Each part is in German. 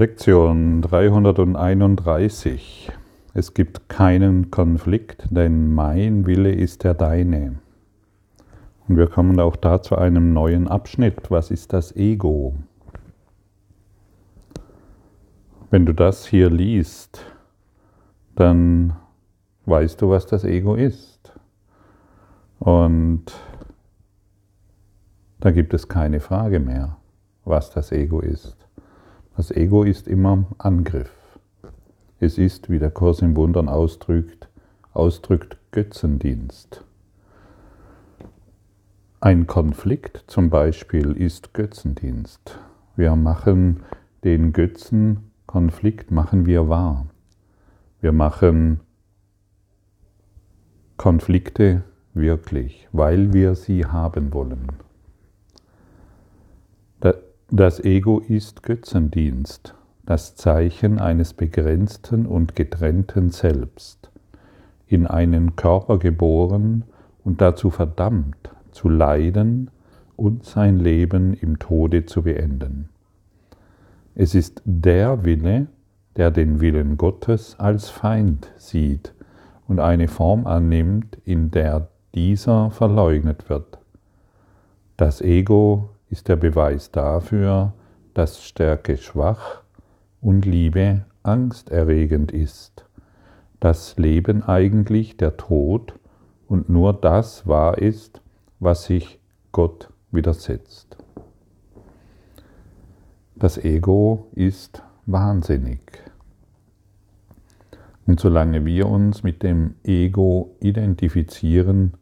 Lektion 331. Es gibt keinen Konflikt, denn mein Wille ist der deine. Und wir kommen auch da zu einem neuen Abschnitt. Was ist das Ego? Wenn du das hier liest, dann weißt du, was das Ego ist. Und da gibt es keine Frage mehr, was das Ego ist. Das Ego ist immer Angriff. Es ist, wie der Kurs im Wundern ausdrückt, ausdrückt Götzendienst. Ein Konflikt zum Beispiel ist Götzendienst. Wir machen den Götzenkonflikt machen wir wahr. Wir machen Konflikte wirklich, weil wir sie haben wollen. Das Ego ist Götzendienst, das Zeichen eines begrenzten und getrennten Selbst, in einen Körper geboren und dazu verdammt, zu leiden und sein Leben im Tode zu beenden. Es ist der Wille, der den Willen Gottes als Feind sieht und eine Form annimmt, in der dieser verleugnet wird. Das Ego ist der Beweis dafür, dass Stärke schwach und Liebe angsterregend ist, dass Leben eigentlich der Tod und nur das wahr ist, was sich Gott widersetzt. Das Ego ist wahnsinnig. Und solange wir uns mit dem Ego identifizieren,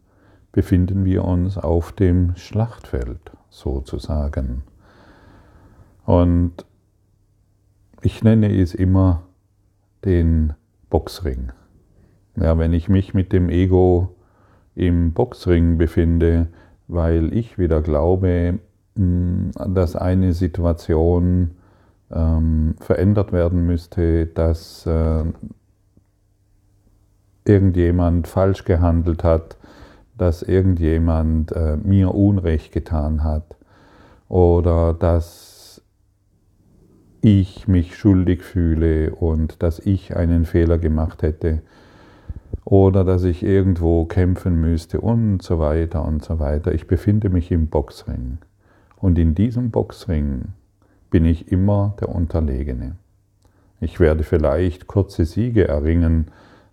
befinden wir uns auf dem Schlachtfeld sozusagen. Und ich nenne es immer den Boxring. Ja, wenn ich mich mit dem Ego im Boxring befinde, weil ich wieder glaube, hm, dass eine Situation ähm, verändert werden müsste, dass äh, irgendjemand falsch gehandelt hat, dass irgendjemand äh, mir Unrecht getan hat oder dass ich mich schuldig fühle und dass ich einen Fehler gemacht hätte oder dass ich irgendwo kämpfen müsste und so weiter und so weiter. Ich befinde mich im Boxring und in diesem Boxring bin ich immer der Unterlegene. Ich werde vielleicht kurze Siege erringen,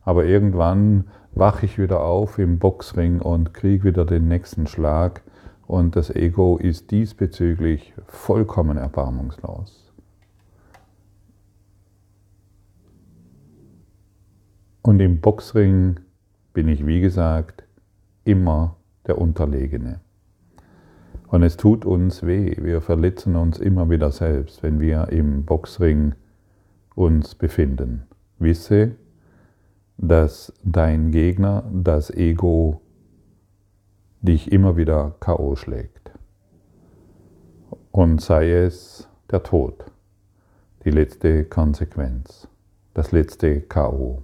aber irgendwann wache ich wieder auf im Boxring und kriege wieder den nächsten Schlag und das Ego ist diesbezüglich vollkommen erbarmungslos. Und im Boxring bin ich, wie gesagt, immer der Unterlegene. Und es tut uns weh, wir verletzen uns immer wieder selbst, wenn wir im Boxring uns befinden. Wisse, dass dein Gegner, das Ego, dich immer wieder KO schlägt. Und sei es der Tod, die letzte Konsequenz, das letzte KO.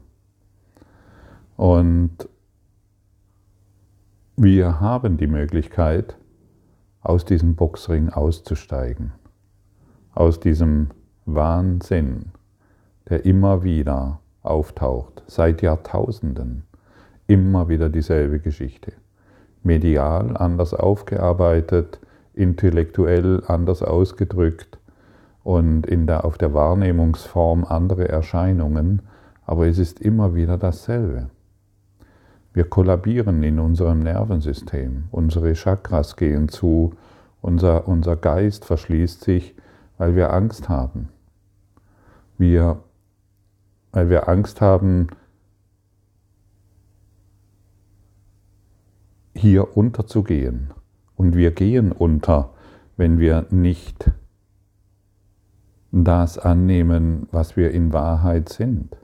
Und wir haben die Möglichkeit, aus diesem Boxring auszusteigen, aus diesem Wahnsinn, der immer wieder auftaucht, seit Jahrtausenden. Immer wieder dieselbe Geschichte. Medial anders aufgearbeitet, intellektuell anders ausgedrückt und in der, auf der Wahrnehmungsform andere Erscheinungen, aber es ist immer wieder dasselbe. Wir kollabieren in unserem Nervensystem, unsere Chakras gehen zu, unser, unser Geist verschließt sich, weil wir Angst haben. Wir weil wir Angst haben, hier unterzugehen. Und wir gehen unter, wenn wir nicht das annehmen, was wir in Wahrheit sind.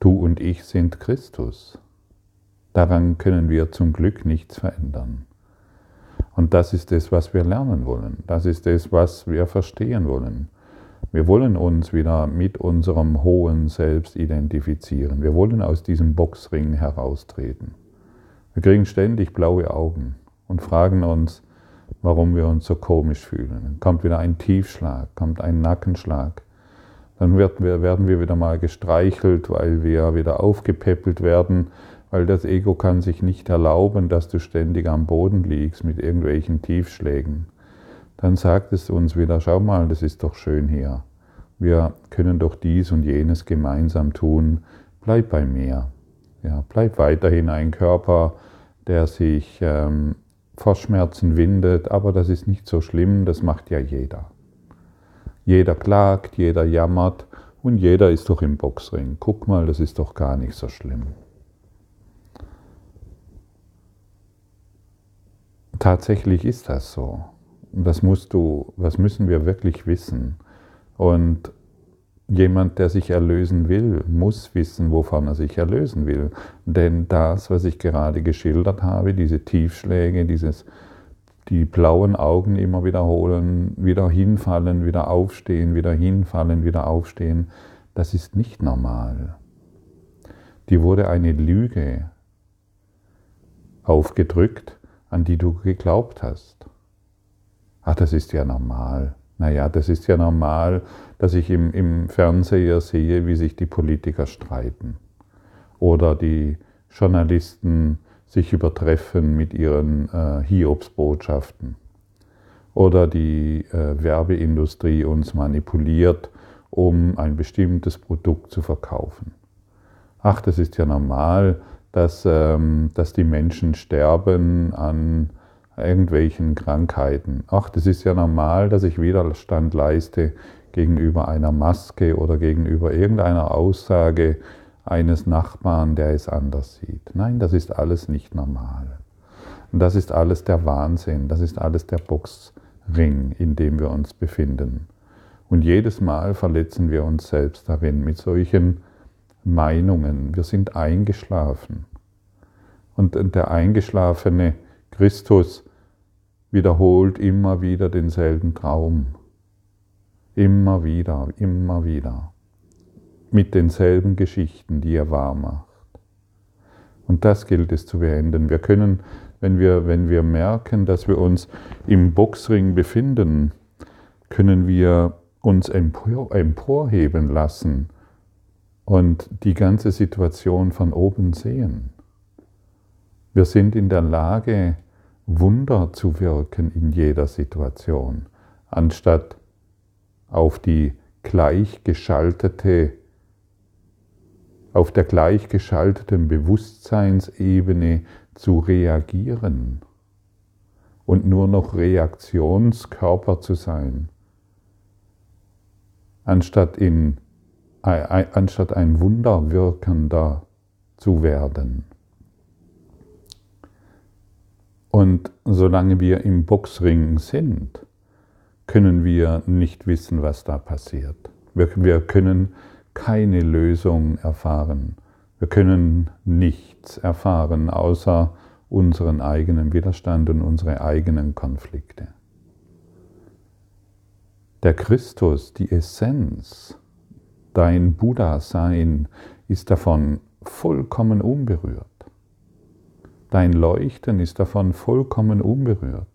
Du und ich sind Christus. Daran können wir zum Glück nichts verändern. Und das ist es, was wir lernen wollen. Das ist es, was wir verstehen wollen. Wir wollen uns wieder mit unserem hohen Selbst identifizieren. Wir wollen aus diesem Boxring heraustreten. Wir kriegen ständig blaue Augen und fragen uns, warum wir uns so komisch fühlen. Dann kommt wieder ein Tiefschlag, kommt ein Nackenschlag. Dann werden wir, wieder mal gestreichelt, weil wir wieder aufgepäppelt werden, weil das Ego kann sich nicht erlauben, dass du ständig am Boden liegst mit irgendwelchen Tiefschlägen. Dann sagt es uns wieder, schau mal, das ist doch schön hier. Wir können doch dies und jenes gemeinsam tun. Bleib bei mir. Ja, bleib weiterhin ein Körper, der sich ähm, vor Schmerzen windet, aber das ist nicht so schlimm, das macht ja jeder. Jeder klagt, jeder jammert und jeder ist doch im Boxring. Guck mal, das ist doch gar nicht so schlimm. Tatsächlich ist das so. Das musst du, was müssen wir wirklich wissen? Und jemand, der sich erlösen will, muss wissen, wovon er sich erlösen will. Denn das, was ich gerade geschildert habe, diese Tiefschläge, dieses, die blauen Augen immer wiederholen, wieder hinfallen, wieder aufstehen, wieder hinfallen, wieder aufstehen, das ist nicht normal. Die wurde eine Lüge aufgedrückt, an die du geglaubt hast. Ach, das ist ja normal. Naja, das ist ja normal, dass ich im, im Fernseher sehe, wie sich die Politiker streiten oder die Journalisten sich übertreffen mit ihren äh, Hiobsbotschaften oder die äh, Werbeindustrie uns manipuliert, um ein bestimmtes Produkt zu verkaufen. Ach, das ist ja normal, dass, ähm, dass die Menschen sterben an irgendwelchen Krankheiten. Ach, das ist ja normal, dass ich Widerstand leiste gegenüber einer Maske oder gegenüber irgendeiner Aussage eines Nachbarn, der es anders sieht. Nein, das ist alles nicht normal. Das ist alles der Wahnsinn, das ist alles der Boxring, in dem wir uns befinden. Und jedes Mal verletzen wir uns selbst darin mit solchen Meinungen. Wir sind eingeschlafen. Und der eingeschlafene Christus wiederholt immer wieder denselben Traum. Immer wieder, immer wieder. Mit denselben Geschichten, die er wahr macht. Und das gilt es zu beenden. Wir können, wenn wir, wenn wir merken, dass wir uns im Boxring befinden, können wir uns empor, emporheben lassen und die ganze Situation von oben sehen. Wir sind in der Lage, Wunder zu wirken in jeder Situation, anstatt auf die gleichgeschaltete, auf der gleichgeschalteten Bewusstseinsebene zu reagieren und nur noch Reaktionskörper zu sein, anstatt, in, anstatt ein Wunderwirkender zu werden. Und solange wir im Boxring sind, können wir nicht wissen, was da passiert. Wir, wir können keine Lösung erfahren. Wir können nichts erfahren außer unseren eigenen Widerstand und unsere eigenen Konflikte. Der Christus, die Essenz, dein Buddha-Sein ist davon vollkommen unberührt. Dein Leuchten ist davon vollkommen unberührt.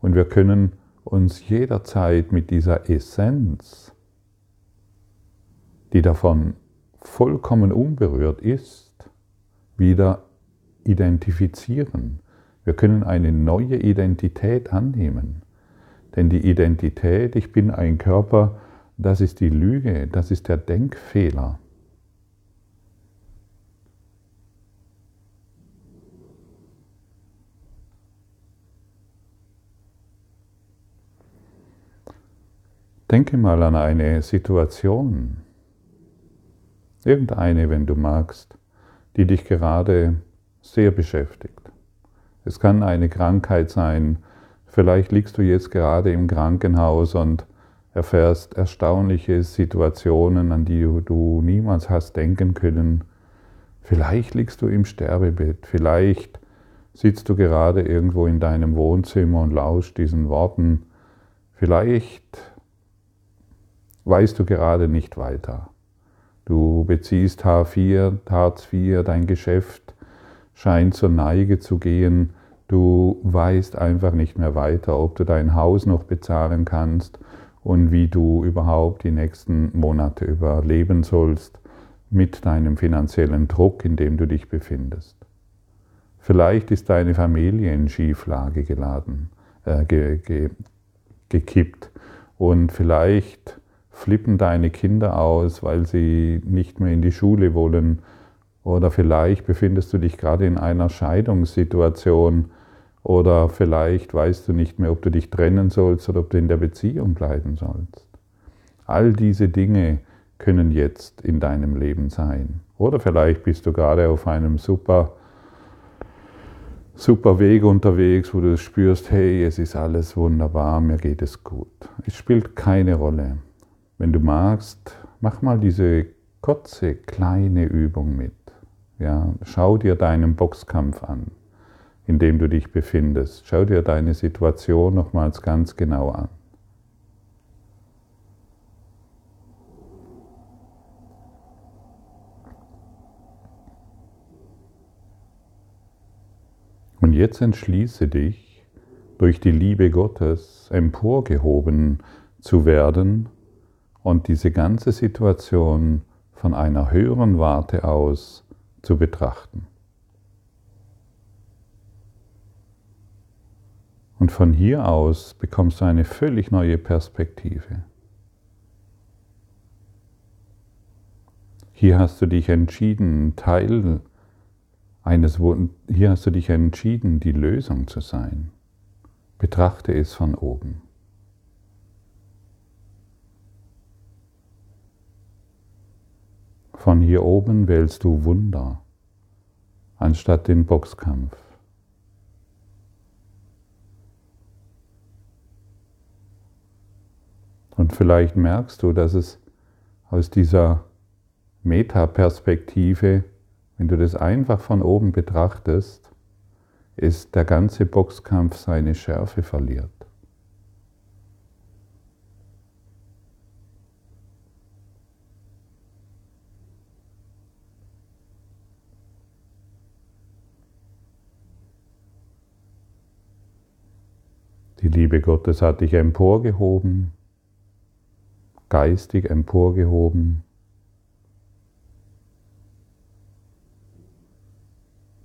Und wir können uns jederzeit mit dieser Essenz, die davon vollkommen unberührt ist, wieder identifizieren. Wir können eine neue Identität annehmen. Denn die Identität, ich bin ein Körper, das ist die Lüge, das ist der Denkfehler. Denke mal an eine Situation, irgendeine, wenn du magst, die dich gerade sehr beschäftigt. Es kann eine Krankheit sein, vielleicht liegst du jetzt gerade im Krankenhaus und erfährst erstaunliche Situationen, an die du niemals hast denken können. Vielleicht liegst du im Sterbebett, vielleicht sitzt du gerade irgendwo in deinem Wohnzimmer und lauscht diesen Worten, vielleicht weißt du gerade nicht weiter. Du beziehst H4, Hartz IV, dein Geschäft scheint zur Neige zu gehen, Du weißt einfach nicht mehr weiter, ob du dein Haus noch bezahlen kannst und wie du überhaupt die nächsten Monate überleben sollst mit deinem finanziellen Druck, in dem du dich befindest. Vielleicht ist deine Familie in Schieflage geladen, äh, ge, ge, gekippt und vielleicht flippen deine Kinder aus, weil sie nicht mehr in die Schule wollen oder vielleicht befindest du dich gerade in einer Scheidungssituation oder vielleicht weißt du nicht mehr, ob du dich trennen sollst oder ob du in der Beziehung bleiben sollst. All diese Dinge können jetzt in deinem Leben sein. Oder vielleicht bist du gerade auf einem super, super Weg unterwegs, wo du spürst, hey, es ist alles wunderbar, mir geht es gut. Es spielt keine Rolle. Wenn du magst, mach mal diese kurze, kleine Übung mit. Ja, schau dir deinen Boxkampf an in dem du dich befindest. Schau dir deine Situation nochmals ganz genau an. Und jetzt entschließe dich, durch die Liebe Gottes emporgehoben zu werden und diese ganze Situation von einer höheren Warte aus zu betrachten. Und von hier aus bekommst du eine völlig neue Perspektive. Hier hast du dich entschieden, Teil eines, hier hast du dich entschieden, die Lösung zu sein. Betrachte es von oben. Von hier oben wählst du Wunder anstatt den Boxkampf. Und vielleicht merkst du, dass es aus dieser Metaperspektive, wenn du das einfach von oben betrachtest, ist der ganze Boxkampf seine Schärfe verliert. Die Liebe Gottes hat dich emporgehoben geistig emporgehoben.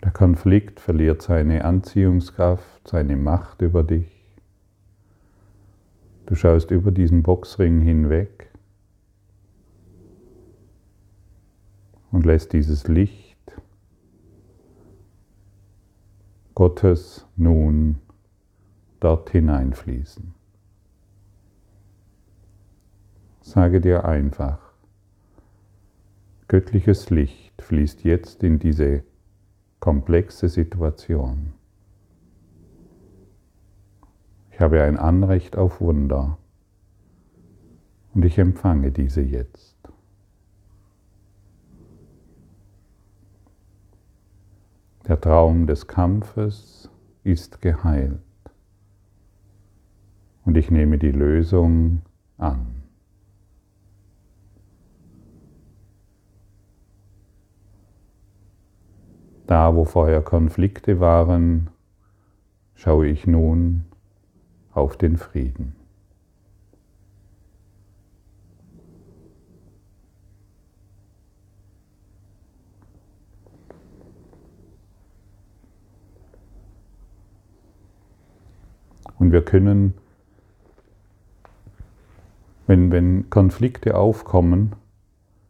Der Konflikt verliert seine Anziehungskraft, seine Macht über dich. Du schaust über diesen Boxring hinweg und lässt dieses Licht Gottes nun dort hineinfließen. Sage dir einfach, göttliches Licht fließt jetzt in diese komplexe Situation. Ich habe ein Anrecht auf Wunder und ich empfange diese jetzt. Der Traum des Kampfes ist geheilt und ich nehme die Lösung an. Da, wo vorher Konflikte waren, schaue ich nun auf den Frieden. Und wir können, wenn, wenn Konflikte aufkommen,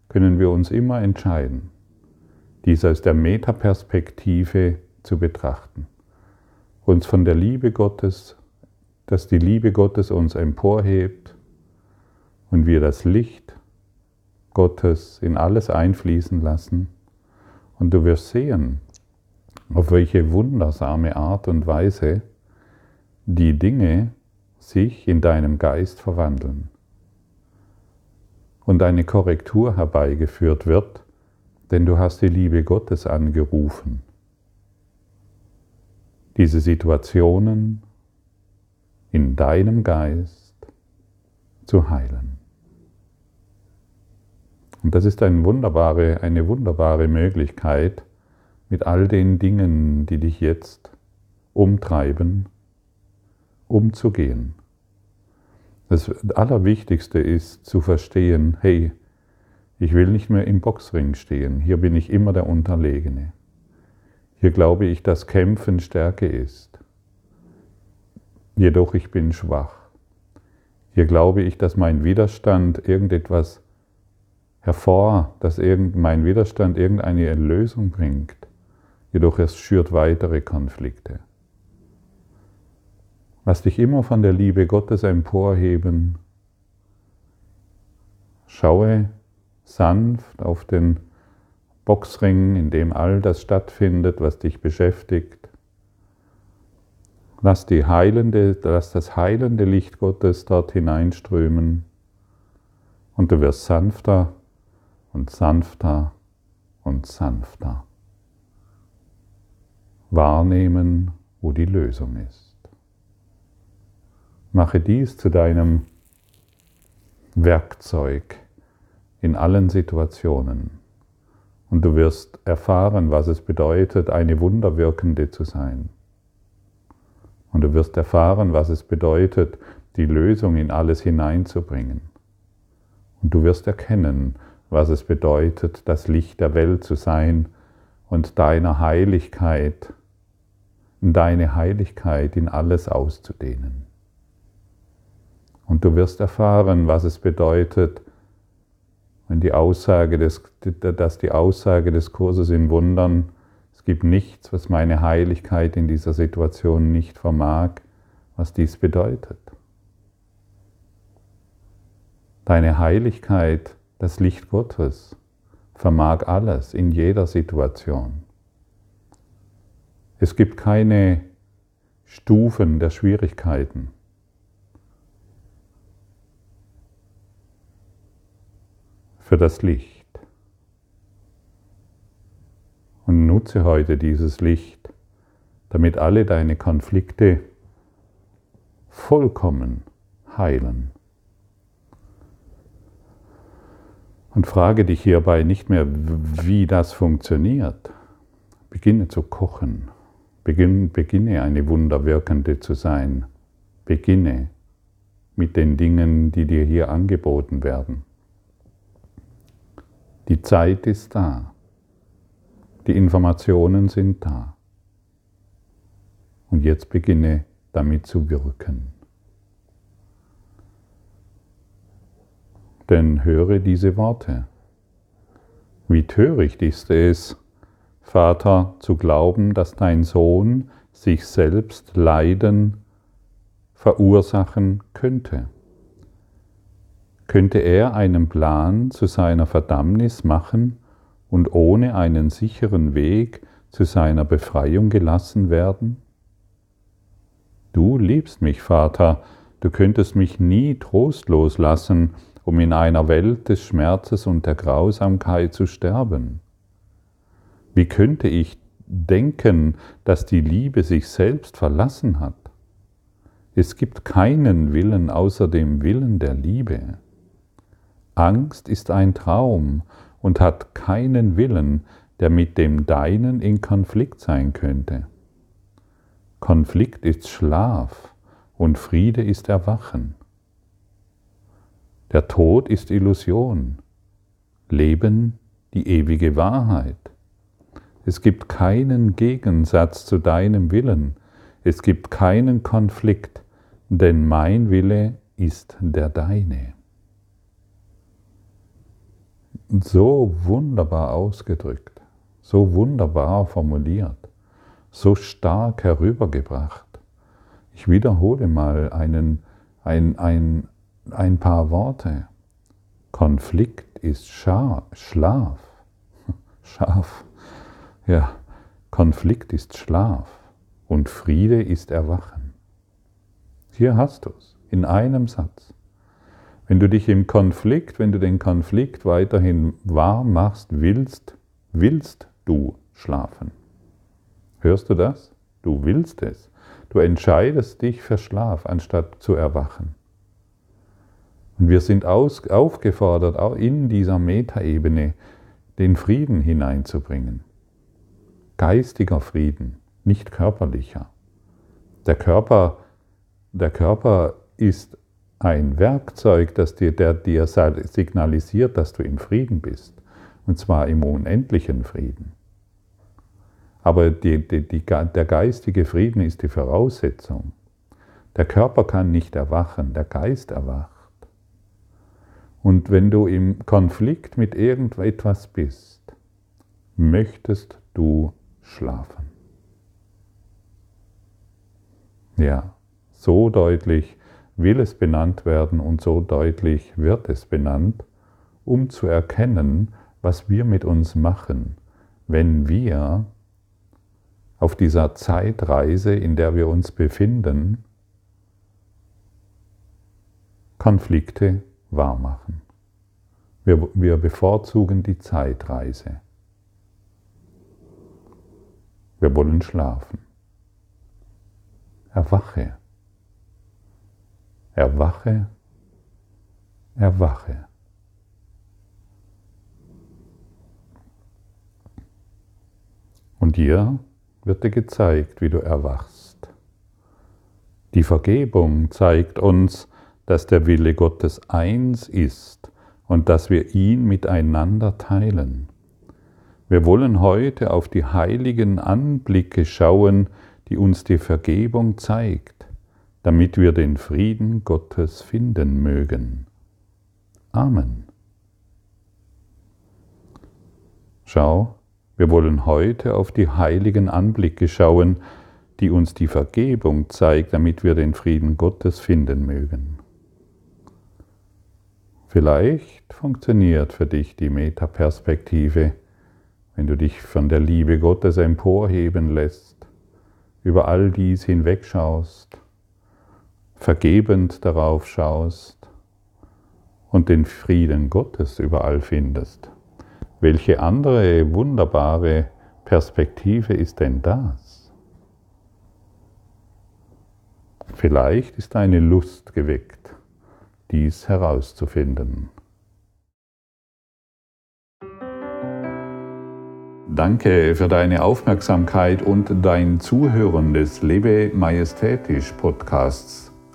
können wir uns immer entscheiden dies aus der Metaperspektive zu betrachten. Uns von der Liebe Gottes, dass die Liebe Gottes uns emporhebt und wir das Licht Gottes in alles einfließen lassen. Und du wirst sehen, auf welche wundersame Art und Weise die Dinge sich in deinem Geist verwandeln und eine Korrektur herbeigeführt wird, denn du hast die Liebe Gottes angerufen, diese Situationen in deinem Geist zu heilen. Und das ist eine wunderbare, eine wunderbare Möglichkeit, mit all den Dingen, die dich jetzt umtreiben, umzugehen. Das Allerwichtigste ist zu verstehen, hey, ich will nicht mehr im Boxring stehen, hier bin ich immer der Unterlegene. Hier glaube ich, dass Kämpfen Stärke ist. Jedoch ich bin schwach. Hier glaube ich, dass mein Widerstand irgendetwas hervor, dass mein Widerstand irgendeine Lösung bringt. Jedoch es schürt weitere Konflikte. Lass dich immer von der Liebe Gottes emporheben. Schaue sanft auf den Boxring, in dem all das stattfindet, was dich beschäftigt. Lass, die heilende, lass das heilende Licht Gottes dort hineinströmen und du wirst sanfter und sanfter und sanfter. Wahrnehmen, wo die Lösung ist. Mache dies zu deinem Werkzeug in allen Situationen und du wirst erfahren, was es bedeutet, eine Wunderwirkende zu sein. Und du wirst erfahren, was es bedeutet, die Lösung in alles hineinzubringen. Und du wirst erkennen, was es bedeutet, das Licht der Welt zu sein und deiner Heiligkeit, deine Heiligkeit in alles auszudehnen. Und du wirst erfahren, was es bedeutet, wenn die Aussage des, dass die Aussage des Kurses in Wundern, es gibt nichts, was meine Heiligkeit in dieser Situation nicht vermag, was dies bedeutet. Deine Heiligkeit, das Licht Gottes, vermag alles in jeder Situation. Es gibt keine Stufen der Schwierigkeiten. Für das Licht. Und nutze heute dieses Licht, damit alle deine Konflikte vollkommen heilen. Und frage dich hierbei nicht mehr, wie das funktioniert. Beginne zu kochen. Beginne, eine Wunderwirkende zu sein. Beginne mit den Dingen, die dir hier angeboten werden. Die Zeit ist da. Die Informationen sind da. Und jetzt beginne damit zu wirken. Denn höre diese Worte. Wie töricht ist es, Vater, zu glauben, dass dein Sohn sich selbst Leiden verursachen könnte könnte er einen Plan zu seiner Verdammnis machen und ohne einen sicheren Weg zu seiner Befreiung gelassen werden? Du liebst mich, Vater, du könntest mich nie trostlos lassen, um in einer Welt des Schmerzes und der Grausamkeit zu sterben. Wie könnte ich denken, dass die Liebe sich selbst verlassen hat? Es gibt keinen Willen außer dem Willen der Liebe. Angst ist ein Traum und hat keinen Willen, der mit dem Deinen in Konflikt sein könnte. Konflikt ist Schlaf und Friede ist Erwachen. Der Tod ist Illusion, Leben die ewige Wahrheit. Es gibt keinen Gegensatz zu deinem Willen, es gibt keinen Konflikt, denn mein Wille ist der deine so wunderbar ausgedrückt, so wunderbar formuliert, so stark herübergebracht. Ich wiederhole mal einen, ein, ein, ein paar Worte. Konflikt ist Scha Schlaf. Schaf. Ja, Konflikt ist Schlaf und Friede ist Erwachen. Hier hast du es in einem Satz. Wenn du dich im Konflikt, wenn du den Konflikt weiterhin wahr machst, willst, willst du schlafen. Hörst du das? Du willst es. Du entscheidest dich für Schlaf, anstatt zu erwachen. Und wir sind aus, aufgefordert, auch in dieser Metaebene den Frieden hineinzubringen. Geistiger Frieden, nicht körperlicher. Der Körper, der Körper ist ein Werkzeug, das dir, der dir signalisiert, dass du im Frieden bist. Und zwar im unendlichen Frieden. Aber die, die, die, der geistige Frieden ist die Voraussetzung. Der Körper kann nicht erwachen, der Geist erwacht. Und wenn du im Konflikt mit irgendetwas bist, möchtest du schlafen. Ja, so deutlich will es benannt werden und so deutlich wird es benannt, um zu erkennen, was wir mit uns machen, wenn wir auf dieser Zeitreise, in der wir uns befinden, Konflikte wahrmachen. Wir, wir bevorzugen die Zeitreise. Wir wollen schlafen. Erwache. Erwache. Erwache. Und dir wird dir gezeigt, wie du erwachst. Die Vergebung zeigt uns, dass der Wille Gottes eins ist und dass wir ihn miteinander teilen. Wir wollen heute auf die heiligen Anblicke schauen, die uns die Vergebung zeigt, damit wir den Frieden Gottes finden mögen. Amen. Schau, wir wollen heute auf die heiligen Anblicke schauen, die uns die Vergebung zeigt, damit wir den Frieden Gottes finden mögen. Vielleicht funktioniert für dich die Metaperspektive, wenn du dich von der Liebe Gottes emporheben lässt, über all dies hinwegschaust, vergebend darauf schaust und den Frieden Gottes überall findest. Welche andere wunderbare Perspektive ist denn das? Vielleicht ist eine Lust geweckt dies herauszufinden. Danke für deine Aufmerksamkeit und dein Zuhören des Lebe Majestätisch Podcasts.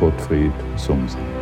Gottfried Sumsen.